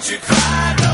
Don't you cry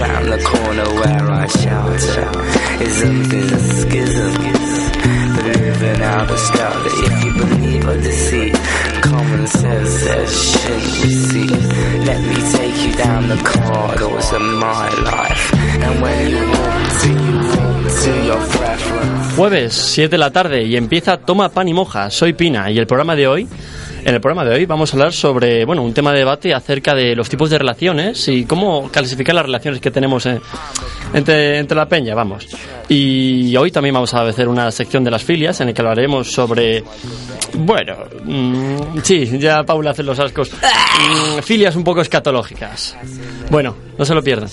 round the corner where I out if you believe or deceit. Common sense says. Let me take you down the corridors of my life. And when you walk you. Jueves, 7 de la tarde y empieza Toma Pan y Moja. Soy Pina y el programa de hoy, en el programa de hoy vamos a hablar sobre, bueno, un tema de debate acerca de los tipos de relaciones y cómo clasificar las relaciones que tenemos eh, entre, entre la peña, vamos. Y hoy también vamos a hacer una sección de las filias en la que hablaremos sobre, bueno, mm, sí, ya Paula hace los ascos, Mm, filias un poco escatológicas. Bueno, no se lo pierdan.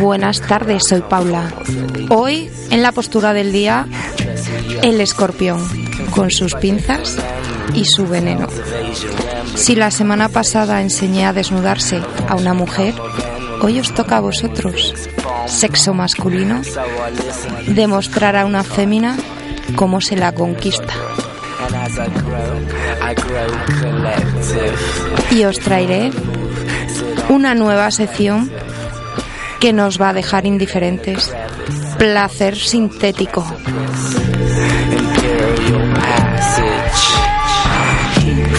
Buenas tardes, soy Paula. Hoy, en la postura del día, el escorpión, con sus pinzas y su veneno. Si la semana pasada enseñé a desnudarse a una mujer, hoy os toca a vosotros, sexo masculino, demostrar a una fémina cómo se la conquista. Y os traeré una nueva sección que nos va a dejar indiferentes. Placer sintético.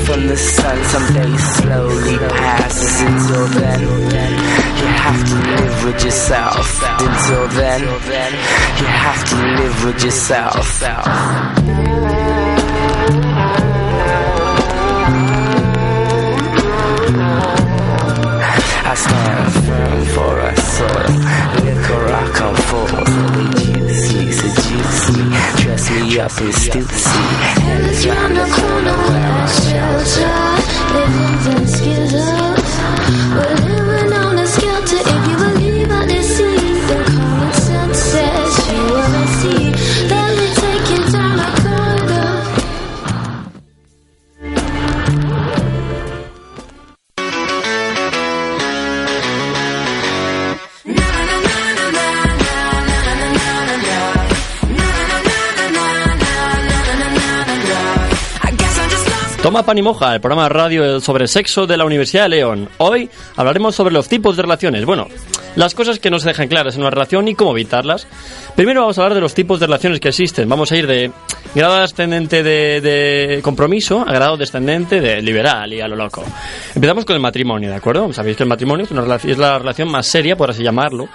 from the sun slowly passes. Until then, you have to live with yourself. Until then, you have to live with yourself. I stand firm for a soil. Liquor rock and forth. They juice me, seduce me, dress me up stupidity. Hell pan y moja, el programa de radio sobre sexo de la Universidad de León. Hoy hablaremos sobre los tipos de relaciones. Bueno, las cosas que no se dejan claras en una relación y cómo evitarlas. Primero vamos a hablar de los tipos de relaciones que existen. Vamos a ir de grado ascendente de, de compromiso a grado descendente de liberal y a lo loco. Empezamos con el matrimonio, ¿de acuerdo? Sabéis que el matrimonio es, una es la relación más seria, por así llamarlo,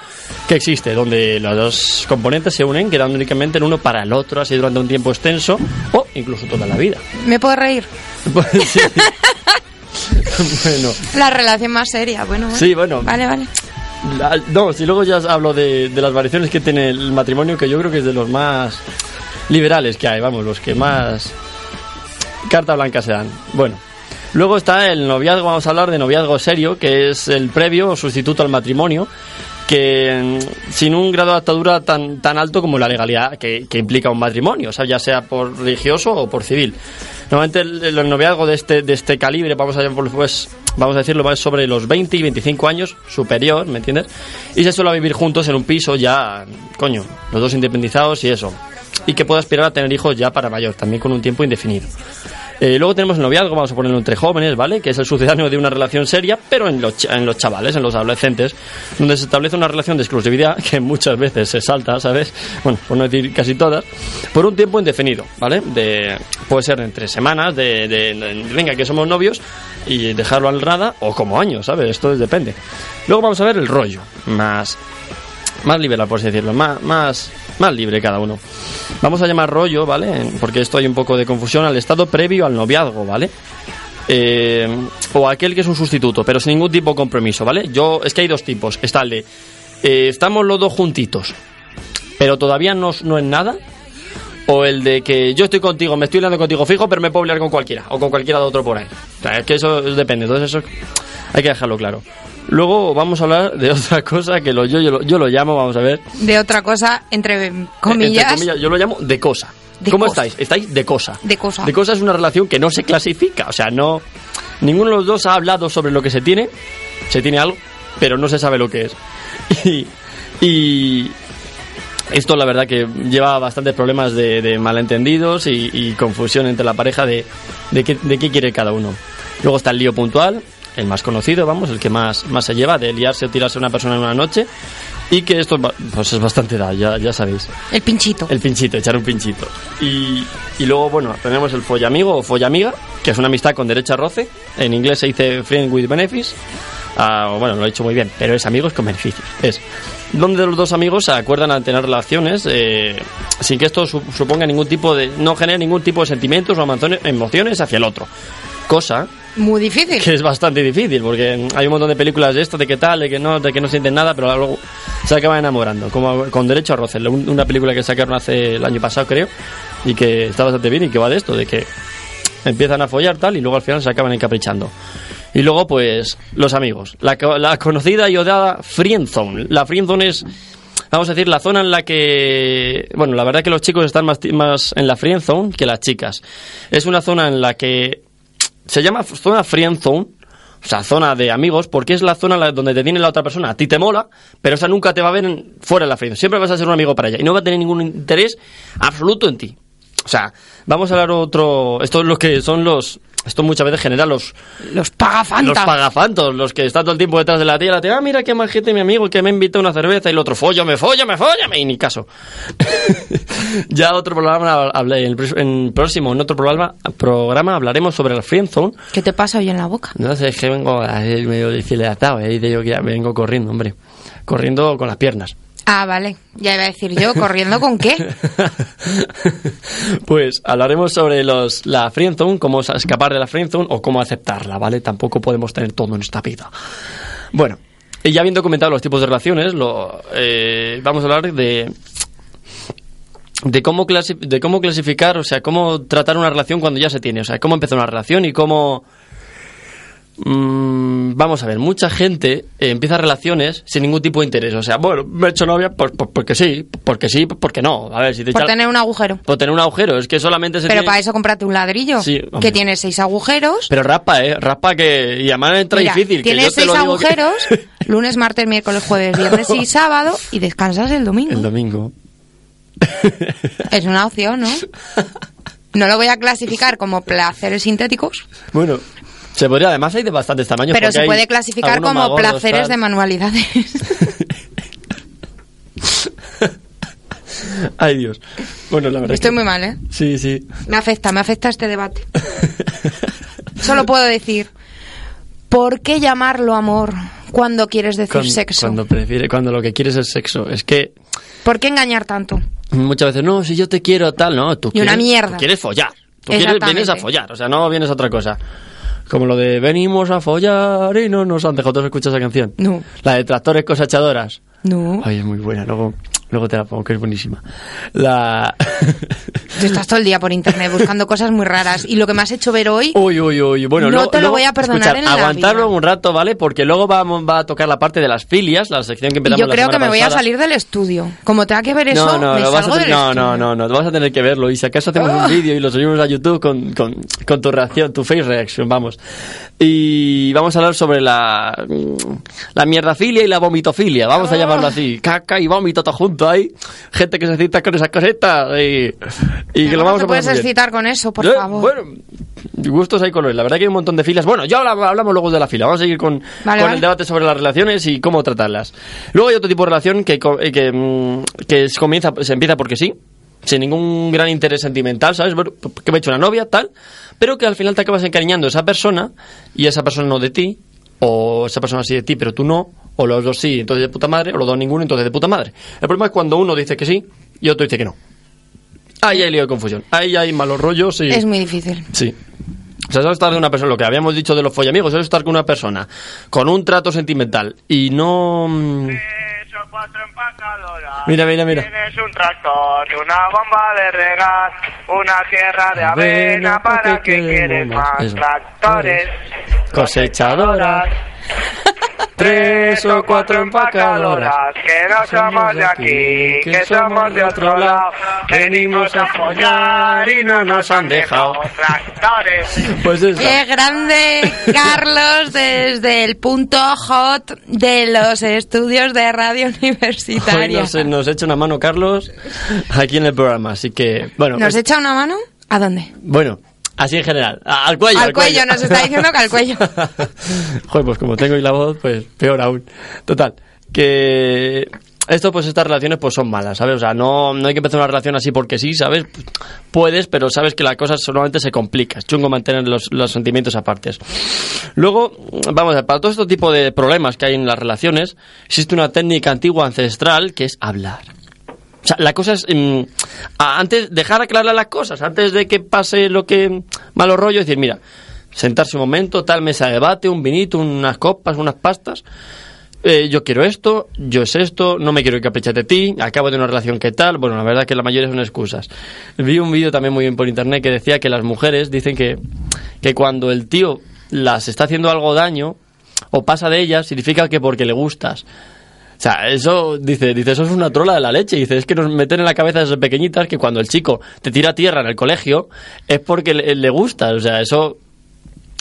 que existe, donde los dos componentes se unen quedando únicamente el uno para el otro, así durante un tiempo extenso o incluso toda la vida. ¿Me puedo reír? Sí. bueno, La relación más seria, bueno. bueno. Sí, bueno. Vale, vale. la- no, si luego ya hablo de, de las variaciones que tiene el matrimonio, que yo creo que es de los más liberales que hay, vamos, los que más carta blanca se dan. Bueno, luego está el noviazgo, vamos a hablar de noviazgo serio, que es el previo o sustituto al matrimonio, que mm, sin un grado de atadura tan, tan alto como la legalidad que, que implica un matrimonio, o sea, ya sea por religioso o por civil. Normalmente el, el noviazgo de este, de este calibre, vamos a, pues, vamos a decirlo, va sobre los 20 y 25 años, superior, ¿me entiendes? Y se suele vivir juntos en un piso ya, coño, los dos independizados y eso. Y que pueda aspirar a tener hijos ya para mayor, también con un tiempo indefinido. Eh, luego tenemos el noviazgo, vamos a ponerlo entre jóvenes, ¿vale? Que es el sucedáneo de una relación seria, pero en los, en los chavales, en los adolescentes, donde se establece una relación de exclusividad que muchas veces se salta, ¿sabes? Bueno, por no decir casi todas, por un tiempo indefinido, ¿vale? De, puede ser entre semanas, de, de- venga, que somos novios, y dejarlo al nada, o como años, ¿sabes? Esto depende. Luego vamos a ver el rollo, más, más liberal, por así decirlo, más, más, más libre cada uno. Vamos a llamar rollo, ¿vale? Porque esto hay un poco de confusión al estado previo al noviazgo, ¿vale? Eh, o aquel que es un sustituto, pero sin ningún tipo de compromiso, ¿vale? Yo, es que hay dos tipos. Está el de, eh, estamos los dos juntitos, pero todavía no, no es nada. O el de que yo estoy contigo, me estoy hablando contigo fijo, pero me puedo liar con cualquiera, o con cualquiera de otro por ahí. O sea, es que eso depende, entonces eso hay que dejarlo claro. Luego vamos a hablar de otra cosa que lo, yo, yo, lo, yo lo llamo, vamos a ver, De otra cosa, entre comillas, entre comillas, yo lo llamo de cosa. De ¿Cómo cosa. estáis? Estáis de cosa. De cosa. De cosa es una relación que no se clasifica. O sea, no. Ninguno de los dos ha hablado sobre lo que se tiene. Se tiene algo, pero no se sabe lo que es. Y. y esto, la verdad, que lleva bastantes problemas de, de malentendidos y, y confusión entre la pareja de, de, qué, de qué quiere cada uno. Luego está el lío puntual, el más conocido, vamos, el que más, más se lleva, de liarse o tirarse a una persona en una noche. Y que esto pues es bastante edad, ya, ya sabéis. el pinchito. El pinchito, echar un pinchito. Y, y luego, bueno, tenemos el follamigo o follamiga, que es una amistad con derecho a roce. En inglés se dice friend with benefits. Ah, bueno, lo he dicho muy bien, pero es amigos con beneficios. Es donde los dos amigos se acuerdan a tener relaciones eh, sin que esto su- suponga ningún tipo de. no genere ningún tipo de sentimientos o emociones hacia el otro. Cosa Muy difícil. que es bastante difícil porque hay un montón de películas de esto de que tal de que no de que no sienten nada pero luego se acaban enamorando como con derecho a roce. Un- una película que sacaron hace el año pasado creo y que está bastante bien y que va de esto de que empiezan a follar tal y luego al final se acaban encaprichando. Y luego pues los amigos. La, la conocida y odiada friendzone la friendzone es vamos a decir la zona en la que bueno la verdad que los chicos están más, más en la friendzone que las chicas. Es una zona en la que se llama zona friend zone, o sea, zona de amigos, porque es la zona donde te tiene la otra persona. A ti te mola, pero esa nunca te va a ver fuera de la friend. Siempre vas a ser un amigo para ella y no va a tener ningún interés absoluto en ti. O sea, vamos a hablar otro. Esto es lo que son los. Esto muchas veces genera los, Los pagafantas. los pagafantos, los que están todo el tiempo detrás de la tía, la tía, ah, mira qué majete mi amigo, que me invita una cerveza, y el otro, follame, follame, follame, y ni caso. ya otro programa, hablé, en el en próximo, en otro programa, programa hablaremos sobre el friendzone. ¿Qué te pasa hoy en la boca? No sé, es que vengo medio desfiletado, eh, dice yo que ya vengo corriendo, hombre. Corriendo con las piernas. Ah, vale. Ya iba a decir yo, ¿corriendo con qué? pues hablaremos sobre los, la friendzone, cómo escapar de la friendzone o cómo aceptarla, ¿vale? Tampoco podemos tener todo en esta vida. Bueno, ya habiendo comentado los tipos de relaciones, lo, eh, vamos a hablar de cómo de cómo clasificar, o sea, cómo tratar una relación cuando ya se tiene, o sea, cómo empezar una relación y cómo Mm, vamos a ver, mucha gente eh, empieza relaciones sin ningún tipo de interés. O sea, bueno, me he hecho novia por- por- porque sí, porque sí, porque no. A ver, si te Por echa- tener un agujero. por tener un agujero. Es que solamente se Pero tiene- para eso cómprate un ladrillo. Sí, que tiene seis agujeros. Pero raspa, ¿eh? Raspa que... Y además entra Mira, difícil. que tienes yo te seis lo digo que- agujeros, lunes, martes, miércoles, jueves, viernes y sábado, y descansas el domingo. El domingo. Es una opción, ¿no? No lo voy a clasificar como placeres sintéticos, Bueno, se podría... Además hay de bastantes tamaños. pero se puede clasificar como placeres tal. de manualidades. Ay, Dios. Bueno, la verdad Estoy que- muy mal, ¿eh? Sí, sí. Me afecta, me afecta este debate. Solo puedo decir, ¿por qué llamarlo amor cuando quieres decir Cuando, sexo? cuando prefiere, cuando lo que quieres es sexo. Es que ¿Por qué engañar tanto? muchas veces, no, si yo te quiero tal, no, tú Y una quieres, mierda. tú quieres follar. Tú quieres, vienes a follar, o sea, no vienes a otra cosa. Como lo de venimos a follar y no nos han dejado. ¿Tú has escuchado esa canción? No. La de tractores cosechadoras. No. Ay, es muy buena. Luego, Luego te la pongo, que es buenísima. La... Tú estás todo el día por internet buscando cosas muy raras. Y lo que me has hecho ver hoy, Uy, uy, uy. Bueno, No luego- te lo luego- voy a perdonar escuchad, en la aguantarlo vida. un rato, ¿vale? Porque luego vamos, va a tocar la parte de las filias, la sección que empezamos yo la creo que semana me voy a pasada. salir del estudio. Como tenga que ver eso, No, no, me no, vas a salgo del no, estudio. no, no, no, vas a tener que verlo. Y si acaso hacemos Ah. un vídeo y lo subimos a YouTube con, con, con tu reacción, tu face reaction, vamos. Y vamos a hablar sobre la, la mierdafilia y la vomitofilia, vamos Ah. a llamarlo así. Caca y vómito todo junto ahí. Gente que se cita con esas cositas y, y que lo ¿Cómo vamos a puedes pasar bien. excitar con eso, por Eh, favor? Bueno, gustos hay colores. La verdad que hay un montón de filas. Bueno, ya habla- hablamos luego de la fila. Vamos a seguir con, Vale, con vale. el debate sobre las relaciones y cómo tratarlas. Luego hay otro tipo de relación que, eh, que, mm, que se, comienza, se empieza porque sí, sin ningún gran interés sentimental, ¿sabes? Que me he hecho una novia, tal, pero que al final te acabas encariñando de esa persona y esa persona no de ti, o esa persona sí de ti, pero tú no, o los dos sí, entonces de puta madre, o los dos ninguno, entonces de puta madre. El problema es cuando uno dice que sí y otro dice que no. Ahí hay lío de confusión. Ahí hay malos rollos y... Es muy difícil. Sí. O sea, eso es estar de una persona, lo que habíamos dicho de los follamigos, eso es estar con una persona con un trato sentimental y no... mm. Mira, mira, mira. Tienes un tractor y una bomba de regar, una tierra de Avena, avena ¿para que quieres más? tractores, Cosechadoras. Tres o cuatro empacadoras. que no somos de aquí, que somos de otro lado, venimos a follar y no nos han dejado tractores. Pues eso. ¡Qué grande, Carlos, desde el punto hot de los estudios de radio Hoy universitaria! nos, nos echa una mano Carlos aquí en el programa, así que, bueno, ¿Nos pues- echa una mano? ¿A dónde? bueno, así en general, al cuello. Al cuello, nos está diciendo que al cuello. Joder, pues como tengo hoy la voz, pues peor aún. Total, que esto, pues estas relaciones pues son malas, ¿sabes? O sea, no, no hay que empezar una relación así porque sí, ¿sabes? Puedes, pero sabes que la cosa solamente se complica. Es chungo mantener los, los sentimientos aparte. Luego, vamos a ver, para todo este tipo de problemas que hay en las relaciones, existe una técnica antigua ancestral que es hablar. O sea, la cosa es mm, antes dejar aclarar las cosas, antes de que pase lo que malo rollo, decir, mira, sentarse un momento, tal mesa de debate, un vinito, unas copas, unas pastas. eh, yo quiero esto, yo es esto, no me quiero caprichar de ti, acabo de una relación que tal. Bueno, la verdad que la mayoría son excusas. Vi un vídeo también muy bien por internet que decía que las mujeres dicen que, que cuando el tío las está haciendo algo daño o pasa de ellas, significa que porque le gustas. O sea, eso, dice, dice, eso es una trola de la leche. Dice, es que nos meten en la cabeza desde pequeñitas que cuando el chico te tira tierra en el colegio es porque le, le gusta. O sea, eso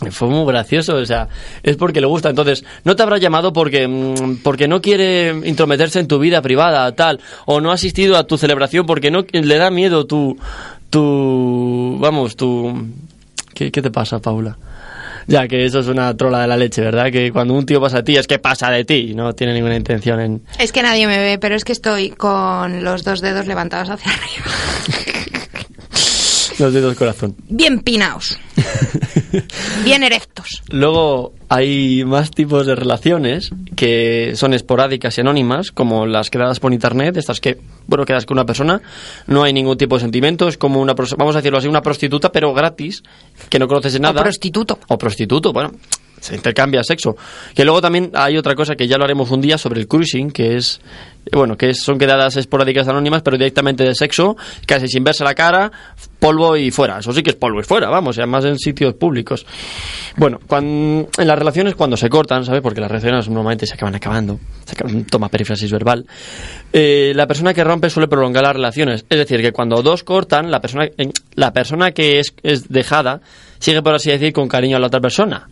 fue muy gracioso. O sea, es porque le gusta. Entonces, no te habrá llamado porque, mm, porque no quiere intrometerse en tu vida privada, tal. O no ha asistido a tu celebración porque no le da miedo tu, tu, vamos, tu, ¿qué, qué te pasa, Paula? Ya, que eso es una trola de la leche, ¿verdad? Que cuando un tío pasa de ti es que pasa de ti, no tiene ninguna intención en... Es que nadie me ve, pero es que estoy con los dos dedos levantados hacia arriba. Los dedos corazón. Bien pinaos. Bien erectos. Luego hay más tipos de relaciones que son esporádicas y anónimas, como las quedadas por internet, estas que, bueno, quedas con una persona, no hay ningún tipo de sentimiento, es como una, vamos a decirlo así, una prostituta, pero gratis, que no conoces de nada. O prostituto. O prostituto, bueno, se intercambia sexo. Que luego también hay otra cosa que ya lo haremos un día sobre el cruising, que es, bueno, que son quedadas esporádicas anónimas, pero directamente de sexo, casi sin verse la cara, polvo y fuera. Eso sí que es polvo y fuera, vamos, y además en sitios públicos. Bueno, cuan- en las relaciones cuando se cortan, ¿sabes? Porque las relaciones normalmente se acaban acabando. Se acaban- toma perífrasis verbal. Eh, la persona que rompe suele prolongar las relaciones. Es decir, que cuando dos cortan, la persona, eh, la persona que es, es dejada sigue, por así decir, con cariño a la otra persona.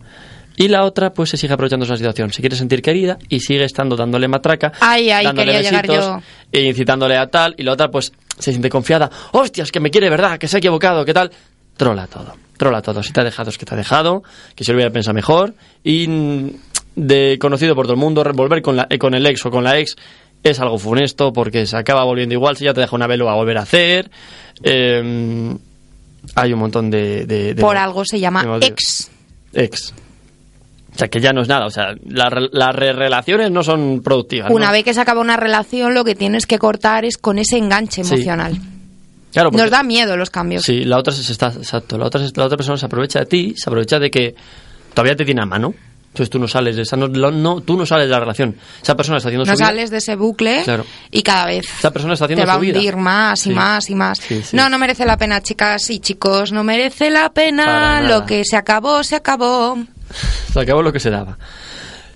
Y la otra, pues se sigue aprovechando esa situación. Se quiere sentir querida y sigue estando dándole matraca. Ay, ay, dándole besitos, e incitándole a tal. Y la otra, pues se siente confiada. ¡Hostias, que me quiere verdad! ¡Que se ha equivocado! ¿Qué tal? Trola todo. Trola todo. Si te ha dejado, es que te ha dejado. Que se lo hubiera pensado mejor. Y mm, de conocido por todo el mundo, volver con, la, eh, con el ex o con la ex es algo funesto porque se acaba volviendo igual. Si ya te deja una vez, lo va a volver a hacer. Eh, hay un montón de. de- de- Por algo se llama ex. Ex. O sea, que ya no es nada. O sea, la re- las re- relaciones no son productivas. Una ¿no? vez que se acaba una relación, lo que tienes que cortar es con ese enganche Sí. emocional. Claro, porque- Nos da miedo los cambios. Sí, la otra se está, exacto, la otra, la otra persona se aprovecha de ti, se aprovecha de que todavía te tiene a mano. Entonces tú no sales de esa, no, no- tú no sales de la relación. Esa persona está haciendo No su vida. sales de ese bucle Claro. y cada vez Esa persona está haciendo te va a hundir más y Sí. más y más. Sí, sí. No, no merece la pena, chicas y chicos. No merece la pena. Lo que se acabó, se acabó. Se acabó lo que se daba.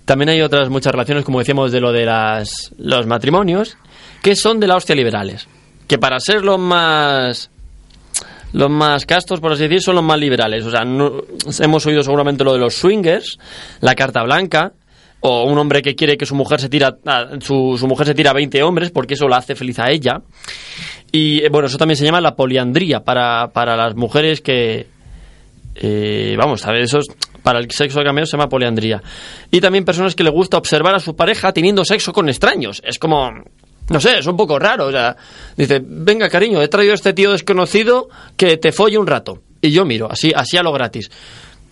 También hay otras muchas relaciones, como decíamos, de lo de las, los matrimonios, que son de la hostia liberales. Que para ser los más los más castos, por así decir, son los más liberales. O sea, hemos oído seguramente lo de los swingers, la carta blanca, o un hombre que quiere que su mujer se tira a- su, su mujer se tira a 20 hombres porque eso la hace feliz a ella. Y eh, bueno, eso también se llama la poliandría para, para las mujeres que, eh, vamos, a ver, eso es- para el sexo de cameo se llama poliandría. Y también personas que le gusta observar a su pareja teniendo sexo con extraños. Es como, no sé, es un poco raro. O sea, dice, venga cariño, he traído a este tío desconocido que te folle un rato. Y yo miro, así, así a lo gratis.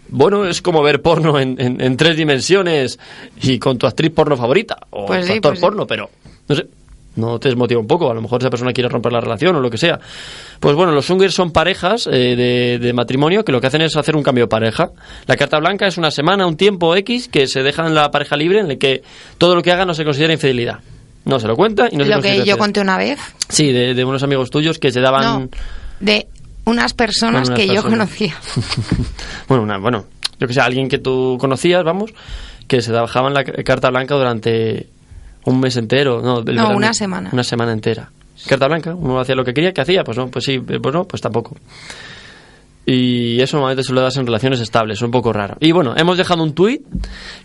Bueno, es como ver porno en, en- en tres dimensiones y con tu actriz porno favorita o Pues tu sí, actor pues sí. porno, pero no sé, no te desmotiva un poco. A lo mejor esa persona quiere romper la relación o lo que sea. Pues bueno, los swingers son parejas eh, de, de matrimonio que lo que hacen es hacer un cambio de pareja. La carta blanca es una semana, un tiempo X que se dejan la pareja libre en el que todo lo que haga no se considera infidelidad. No se lo cuenta y no se lo que yo infidelidad. conté una vez. Sí, de, de unos amigos tuyos que se daban... No, de unas personas Unas que yo conocía. bueno, una, bueno, yo que sé, alguien que tú conocías, vamos, que se dejaban la ca- carta blanca durante un mes entero. No, del No, verano. una semana. Una semana entera. Carta blanca, uno hacía lo que quería, ¿qué hacía? Pues no, pues sí, eh, pues no, pues tampoco. Y eso normalmente se lo das en relaciones estables, es un poco raro. Y bueno, hemos dejado un tuit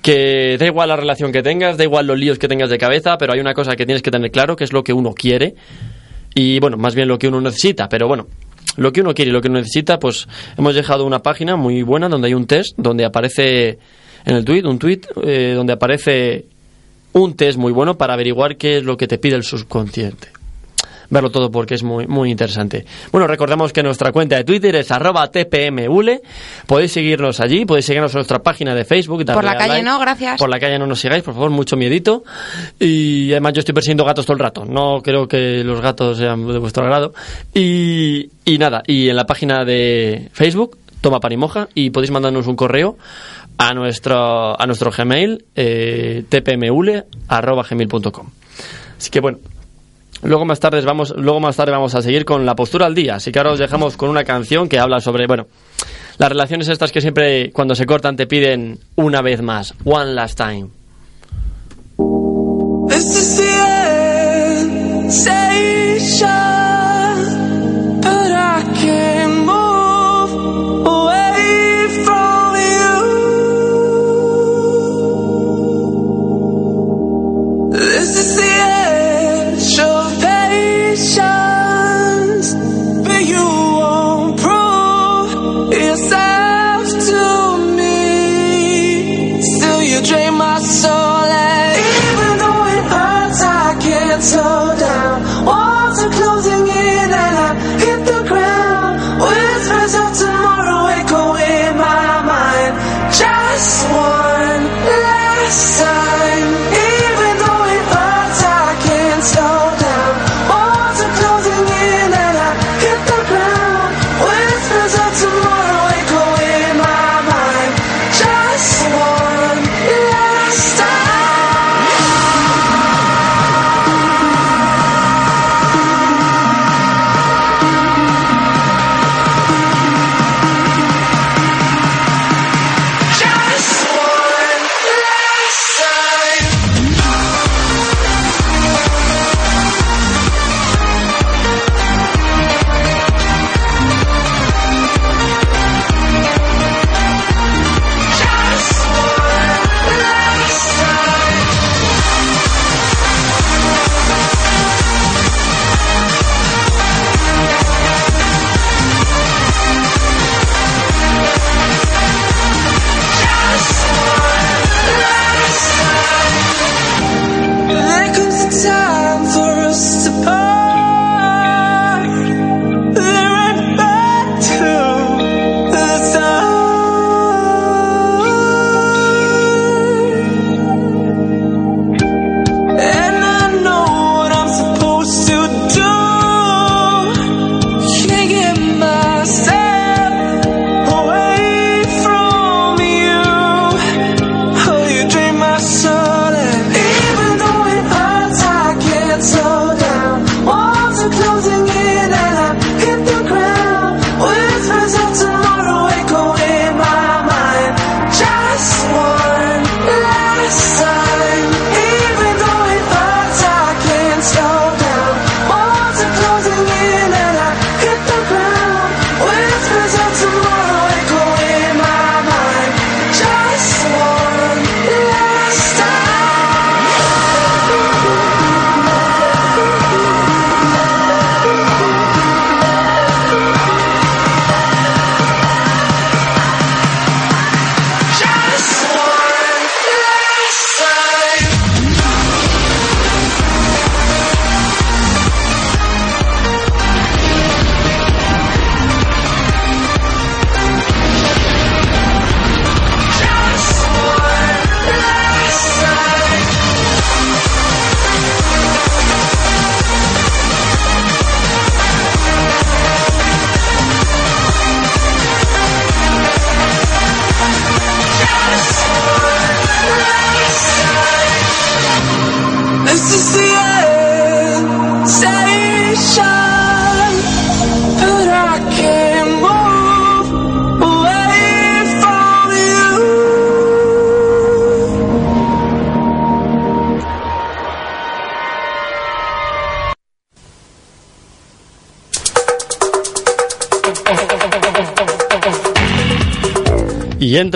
que da igual la relación que tengas, da igual los líos que tengas de cabeza, pero hay una cosa que tienes que tener claro, que es lo que uno quiere y bueno, más bien lo que uno necesita, pero bueno, lo que uno quiere y lo que uno necesita, pues hemos dejado una página muy buena donde hay un test, donde aparece en el tweet, un tweet eh, donde aparece un test muy bueno para averiguar qué es lo que te pide el subconsciente. Verlo todo porque es muy, muy interesante. Bueno, recordamos que nuestra cuenta de Twitter es arroba tpmule. Podéis seguirnos allí, podéis seguirnos en nuestra página de Facebook. Por la calle like. no, gracias. Por la calle no nos sigáis, por favor, mucho miedito. Y además yo estoy persiguiendo gatos todo el rato. No creo que los gatos sean de vuestro agrado. Y, y nada, y en la página de Facebook, Toma Pan y Moja, y podéis mandarnos un correo a nuestro, a nuestro Gmail, eh, tpmule.gmail.com. Así que bueno, Luego más tarde vamos, luego más tarde vamos a seguir con la postura al día. Así que ahora os dejamos con una canción que habla sobre, bueno, las relaciones estas que siempre cuando se cortan te piden una vez más, one last time.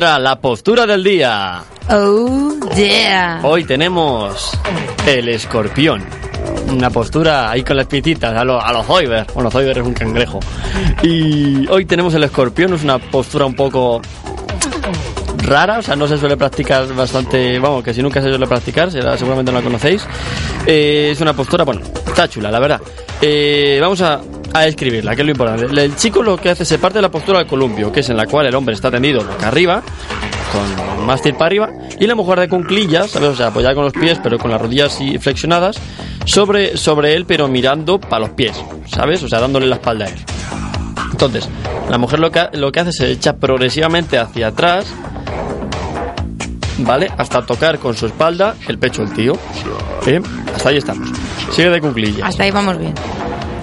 La postura del día. Oh, yeah. Hoy tenemos el escorpión. Una postura ahí con las piecitas, a los a los Zoiber. Bueno, Zoiber es un cangrejo. Y hoy tenemos el escorpión, es una postura un poco rara, o sea, no se suele practicar bastante, vamos, que si nunca se suele practicar, será, seguramente no la conocéis. Eh, es una postura, bueno, está chula, la verdad. Eh, vamos a, a escribirla, que es lo importante. El chico lo que hace se parte de la postura del columpio, que es en la cual el hombre está tendido boca arriba, con mástil para arriba, y la mujer de cunclillas, ¿sabes? O sea, apoyada con los pies, pero con las rodillas flexionadas, sobre, sobre él, pero mirando para los pies, ¿sabes? O sea, dándole la espalda a él. Entonces, la mujer lo que, lo que hace se echa progresivamente hacia atrás, ¿vale? Hasta tocar con su espalda el pecho del tío. ¿Eh? Hasta ahí estamos. Sigue de cunclillas. Hasta ahí vamos bien.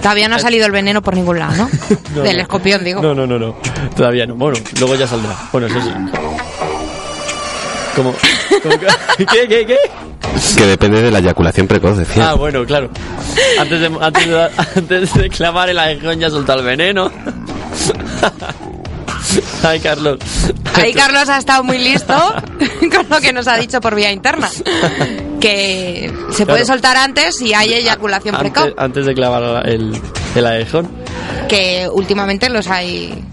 Todavía no ha salido el veneno por ningún lado, ¿no? No, Del no. escorpión, digo. No, no, no, no. Todavía no. Bueno, luego ya saldrá. Bueno, eso sí. Como... como que- ¿Qué, qué, qué? Que depende de la eyaculación precoz, decía. Ah, bueno, claro. Antes de, antes de, dar- antes de clavar el aguijón ya soltar el veneno. Ay, Carlos. Ahí Carlos ha estado muy listo con lo que nos ha dicho por vía interna. Que se puede soltar antes y hay eyaculación Antes, precoz. antes de clavar el, el aguijón. Que últimamente los hay.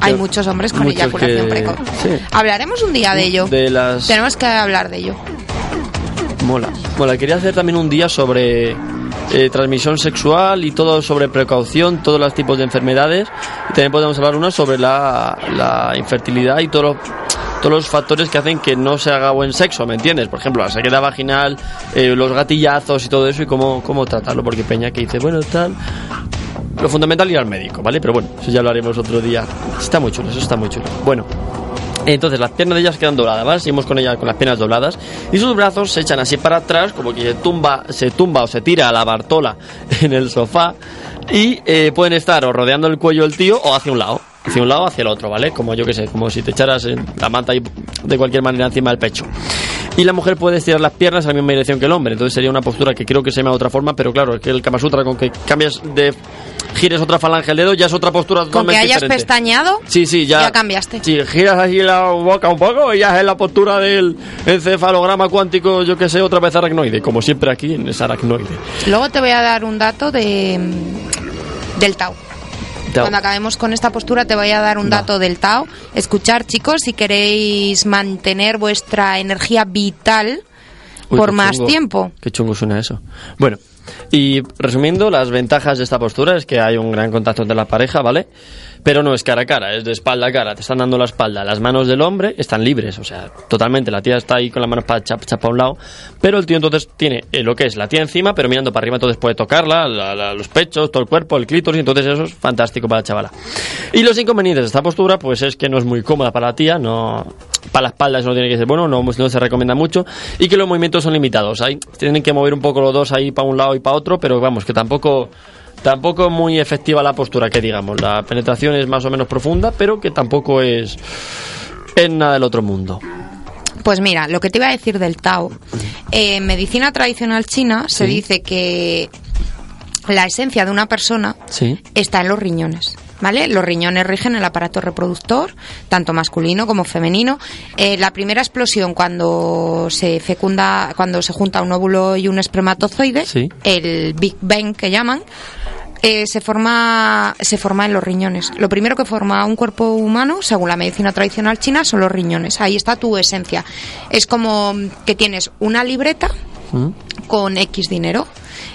Hay muchos hombres con muchos eyaculación que- precoz. sí. Hablaremos un día de ello. De las... Tenemos que hablar de ello. Mola. Mola, quería hacer también un día sobre eh, transmisión sexual y todo sobre precaución, todos los tipos de enfermedades. Y también podemos hablar una sobre la, la infertilidad y todos los, todos los factores que hacen que no se haga buen sexo, ¿me entiendes? Por ejemplo, la sequedad vaginal, eh, los gatillazos y todo eso y cómo, cómo tratarlo. Porque Peña que dice, bueno, tal... Lo fundamental ir al médico, ¿vale? Pero bueno, eso ya lo haremos otro día. Está muy chulo, eso está muy chulo. Bueno, entonces las piernas de ellas quedan dobladas, ¿vale? Seguimos con ella con las piernas dobladas y sus brazos se echan así para atrás, como que se tumba, se tumba o se tira a la Bartola en el sofá y eh, pueden estar o rodeando el cuello del tío o hacia un lado, hacia un lado hacia el otro, ¿vale? Como yo que sé, como si te echaras en la manta y de cualquier manera encima del pecho. Y la mujer puede estirar las piernas a la misma dirección que el hombre, entonces sería una postura que creo que se llama de otra forma, pero claro, es que el Kama Sutra con que cambias de gires otra falange del dedo ya es otra postura Con que totalmente hayas diferente. pestañeado, Sí, sí, ya. ya cambiaste. Si giras así la boca un poco, y ya es la postura del encefalograma cuántico, yo que sé, otra vez aracnoide, como siempre aquí en ese aracnoide. Luego te voy a dar un dato de del Tao. Tao. Cuando acabemos con esta postura te voy a dar un Va. dato del Tao. Escuchar, chicos, si queréis mantener vuestra energía vital Uy, por más chungo. tiempo. Qué chungo suena eso. Bueno, y resumiendo, las ventajas de esta postura es que hay un gran contacto entre la pareja, ¿vale? Pero no es cara a cara, es de espalda a cara. Te están dando la espalda. Las manos del hombre están libres, o sea, totalmente. La tía está ahí con las manos para chap, chap a un lado. Pero el tío entonces tiene eh, lo que es la tía encima, pero mirando para arriba, entonces puede tocarla, la- la- los pechos, todo el cuerpo, el clítoris. Entonces eso es fantástico para la chavala. Y los inconvenientes de esta postura, pues es que no es muy cómoda para la tía, no. Para la espalda eso no tiene que ser bueno, no, no se recomienda mucho. Y que los movimientos son limitados. Ahí tienen que mover un poco los dos ahí para un lado y para otro, pero vamos, que tampoco. Tampoco es muy efectiva la postura, que digamos. La penetración es más o menos profunda, pero que tampoco es. Es nada del otro mundo. Pues mira, lo que te iba a decir del Tao. eh, En medicina tradicional china se Sí. dice que la esencia de una persona Sí. está en los riñones. ¿Vale? Los riñones rigen el aparato reproductor, tanto masculino como femenino. Eh, la primera explosión cuando se fecunda, cuando se junta un óvulo y un espermatozoide, Sí. el Big Bang que llaman, eh, se forma se forma en los riñones. Lo primero que forma un cuerpo humano, según la medicina tradicional china, son los riñones. Ahí está tu esencia. Es como que tienes una libreta ¿Mm? con X dinero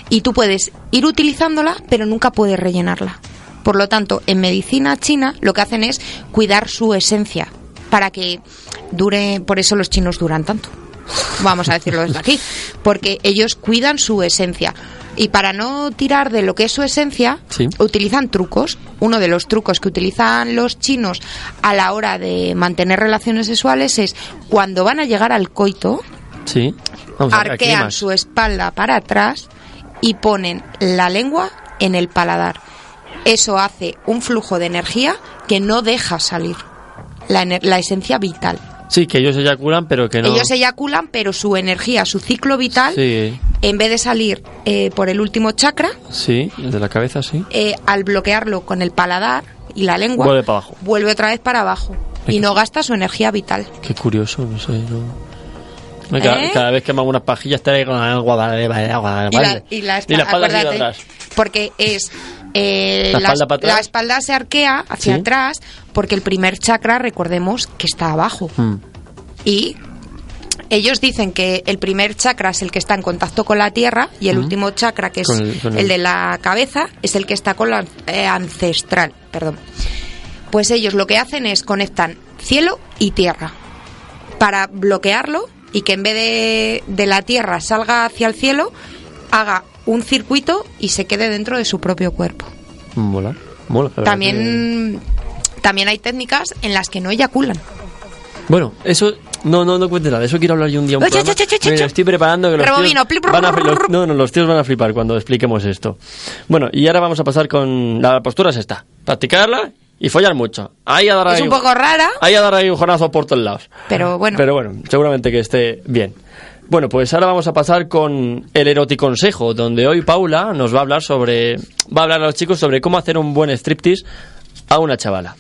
y tú puedes ir utilizándola, pero nunca puedes rellenarla. Por lo tanto, en medicina china lo que hacen es cuidar su esencia para que dure, por eso los chinos duran tanto. Vamos a decirlo desde aquí, porque ellos cuidan su esencia. Y para no tirar de lo que es su esencia, Sí. utilizan trucos. Uno de los trucos que utilizan los chinos a la hora de mantener relaciones sexuales es cuando van a llegar al coito, Sí. Vamos arquean su espalda para atrás y ponen la lengua en el paladar. Eso hace un flujo de energía que no deja salir la, la esencia vital. Sí, que ellos eyaculan, pero que no. Ellos eyaculan, pero su energía, su ciclo vital, Sí, en vez de salir eh, por el último chakra, sí, el de la cabeza, sí. eh, al bloquearlo con el paladar y la lengua, Vuelve para abajo. vuelve otra vez para abajo y no gasta su energía vital. Qué curioso, no sé, no. Cada, ¿Eh? cada vez que me hago unas pajillas te con agua, vale, vale, agua, Y la, vale. y la, Y la espalda acuérdate, atrás. Porque es. Eh, La espalda la se arquea hacia Sí. atrás porque el primer chakra, recordemos, que está abajo. Mm. Y ellos dicen que el primer chakra es el que está en contacto con la tierra y el último chakra, que es Con el- con el, el- de la cabeza, es el que está con la eh, ancestral. Perdón. Pues ellos lo que hacen es conectan cielo y tierra para bloquearlo y que en vez de, de la tierra salga hacia el cielo, haga un circuito y se quede dentro de su propio cuerpo. Mola, mola. También, también hay técnicas en las que no eyaculan. Bueno, eso. No, no, no cuentes nada. Eso quiero hablar yo un día. Un programa. Me lo estoy preparando. Que los Rebobino. tíos van a, los- no, no, los tíos van a flipar cuando expliquemos esto. Bueno, y ahora vamos a pasar con. La postura es esta: practicarla y follar mucho. Ahí a dar Es ahí un poco rara, Ahí a dar ahí un jonazo por todos lados. pero bueno. Pero bueno, seguramente que esté bien. Bueno, pues ahora vamos a pasar con el eroticonsejo, donde hoy Paula nos va a hablar sobre, va a hablar a los chicos sobre cómo hacer un buen striptease a una chavala.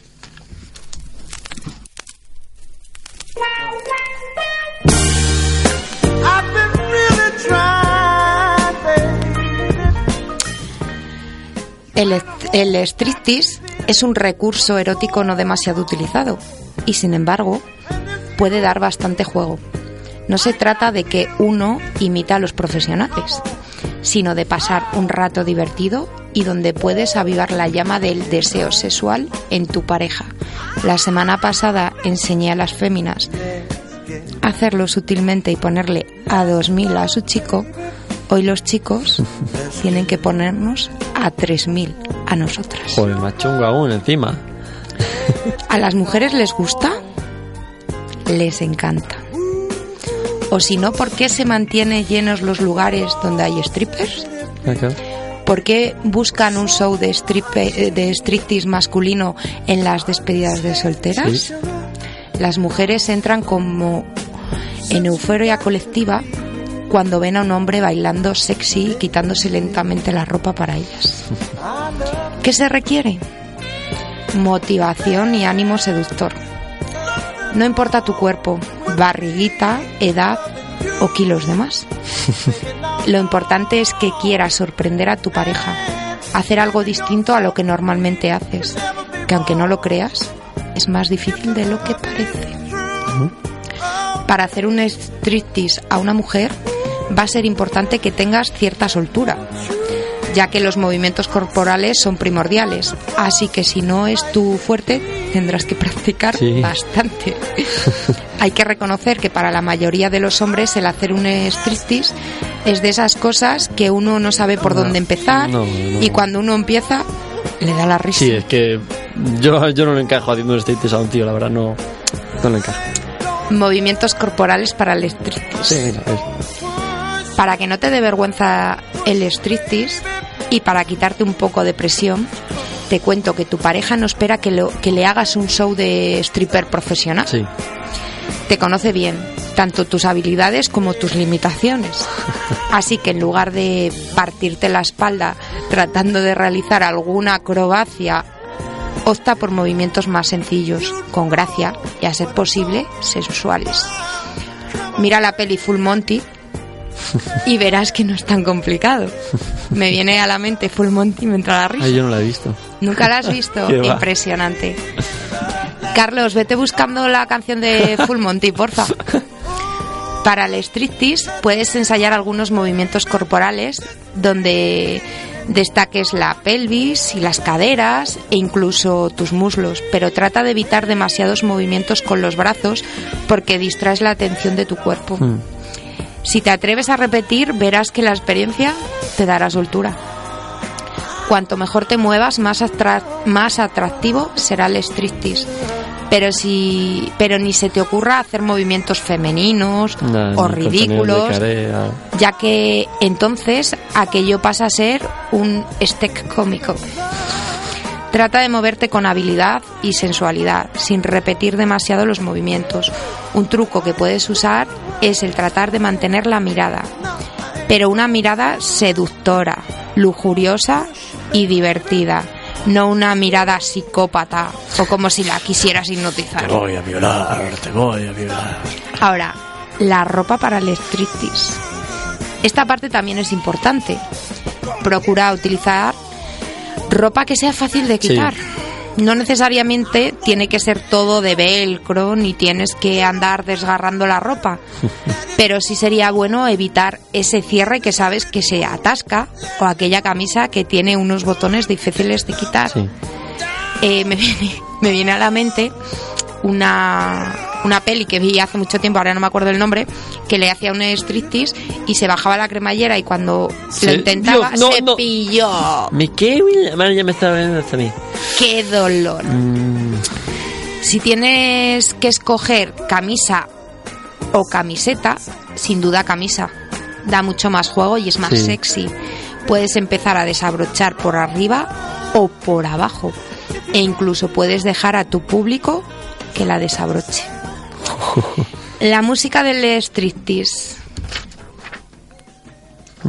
El, el striptease es un recurso erótico no demasiado utilizado y sin embargo puede dar bastante juego. No se trata de que uno imita a los profesionales, sino de pasar un rato divertido y donde puedes avivar la llama del deseo sexual en tu pareja. La semana pasada enseñé a las féminas a hacerlo sutilmente y ponerle a 2000 a su chico. Hoy los chicos tienen que ponernos a 3000 a nosotras. Joder, más chungo aún encima. ¿A las mujeres les gusta? Les encanta. O si no, ¿por qué se mantienen llenos los lugares donde hay strippers? ¿Por qué buscan un show de, stripe- de striptease masculino en las despedidas de solteras? Sí. Las mujeres entran como en euforia colectiva cuando ven a un hombre bailando sexy y quitándose lentamente la ropa para ellas. ¿Qué se requiere? Motivación y ánimo seductor. No importa tu cuerpo, barriguita, edad o kilos de más. Lo importante es que quieras sorprender a tu pareja, hacer algo distinto a lo que normalmente haces, que aunque no lo creas, es más difícil de lo que parece. Para hacer un striptease a una mujer va a ser importante que tengas cierta soltura, ya que los movimientos corporales son primordiales, así que si no es tu fuerte tendrás que practicar Sí. bastante. Hay que reconocer que para la mayoría de los hombres el hacer un striptease es de esas cosas que uno no sabe por No, dónde empezar no, no. y cuando uno empieza le da la risa. Sí, es que yo, yo no le encajo haciendo un striptease a un tío, la verdad, no, no le encajo. Movimientos corporales para el striptease. Sí, mira, es- Para que no te dé vergüenza el striptease y para quitarte un poco de presión, te cuento que tu pareja no espera que, lo- que le hagas un show de stripper profesional. sí. Te conoce bien, tanto tus habilidades como tus limitaciones. Así que en lugar de partirte la espalda tratando de realizar alguna acrobacia, opta por movimientos más sencillos, con gracia y a ser posible sexuales. Mira la peli Full Monty y verás que no es tan complicado. Me viene a la mente Full Monty mientras la risa. Ay, yo no la he visto. ¿Nunca la has visto? Va. Carlos, vete buscando la canción de Full Monty, porfa. Para el striptease puedes ensayar algunos movimientos corporales donde destaques la pelvis y las caderas e incluso tus muslos, pero trata de evitar demasiados movimientos con los brazos porque distraes la atención de tu cuerpo. Mm. Si te atreves a repetir, verás que la experiencia te dará soltura. Cuanto mejor te muevas, más, atra- más atractivo será el striptease. Pero si pero ni se te ocurra hacer movimientos femeninos o ridículos, ya que entonces aquello pasa a ser un steak cómico. Trata de moverte con habilidad y sensualidad, sin repetir demasiado los movimientos. Un truco que puedes usar es el tratar de mantener la mirada, pero una mirada seductora, lujuriosa y divertida, no una mirada psicópata o como si la quisieras hipnotizar. voy a violar, te voy a violar. Ahora, la ropa para el striptease. Esta parte también es importante. Procura utilizar ropa que sea fácil de Sí. No necesariamente tiene que ser todo de velcro ni tienes que andar desgarrando la ropa. Pero sí sería bueno evitar ese cierre que sabes que se atasca o aquella camisa que tiene unos botones difíciles de quitar Sí. eh, me, viene, me viene a la mente una, una peli que vi hace mucho tiempo, ahora no me acuerdo el nombre, que le hacía un striptease y se bajaba la cremallera y cuando Sí. lo intentaba Dios, no, se no. pilló. Me la ya me está viendo hasta mí. ¡Qué dolor! Mm, Si tienes que escoger camisa o camiseta, sin duda camisa. Da mucho más juego y es más Sí. sexy. Puedes empezar a desabrochar por arriba o por abajo. E incluso puedes dejar a tu público que la desabroche. La música del striptease.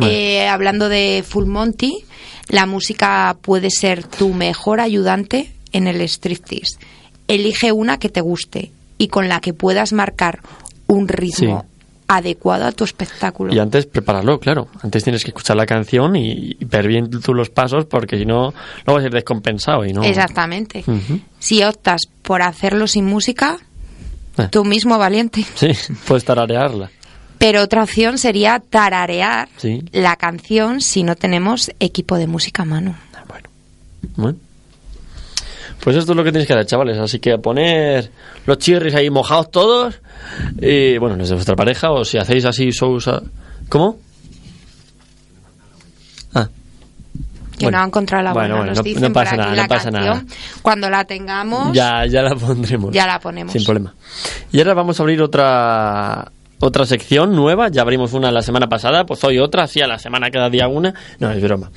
Eh, hablando de Full Monty, la música puede ser tu mejor ayudante en el striptease. Elige una que te guste y con la que puedas marcar un ritmo Sí. adecuado a tu espectáculo. Y antes prepáralo, claro. Antes tienes que escuchar la canción y, y ver bien tú los pasos porque si no, no vas a ir descompensado y no. Exactamente. Si optas por hacerlo sin música, Eh. tú mismo valiente. Sí, puedes tararearla. Pero otra opción sería tararear Sí. la canción si no tenemos equipo de música a mano. Bueno. Bueno. Pues esto es lo que tienes que hacer, chavales. Así que a poner los chirris ahí mojados todos. Y bueno, no es de vuestra pareja o si hacéis así shows. a- ¿Cómo? Que Bueno. no han encontrado la buena, bueno, nos no- dicen no por pasa aquí nada, la no pasa canción. nada. Cuando la tengamos, Ya, ya la pondremos. ya la ponemos. Sin problema. Y ahora vamos a abrir otra otra sección nueva. Ya abrimos una la semana pasada, pues hoy otra, sí, a la semana cada día una. No, es broma.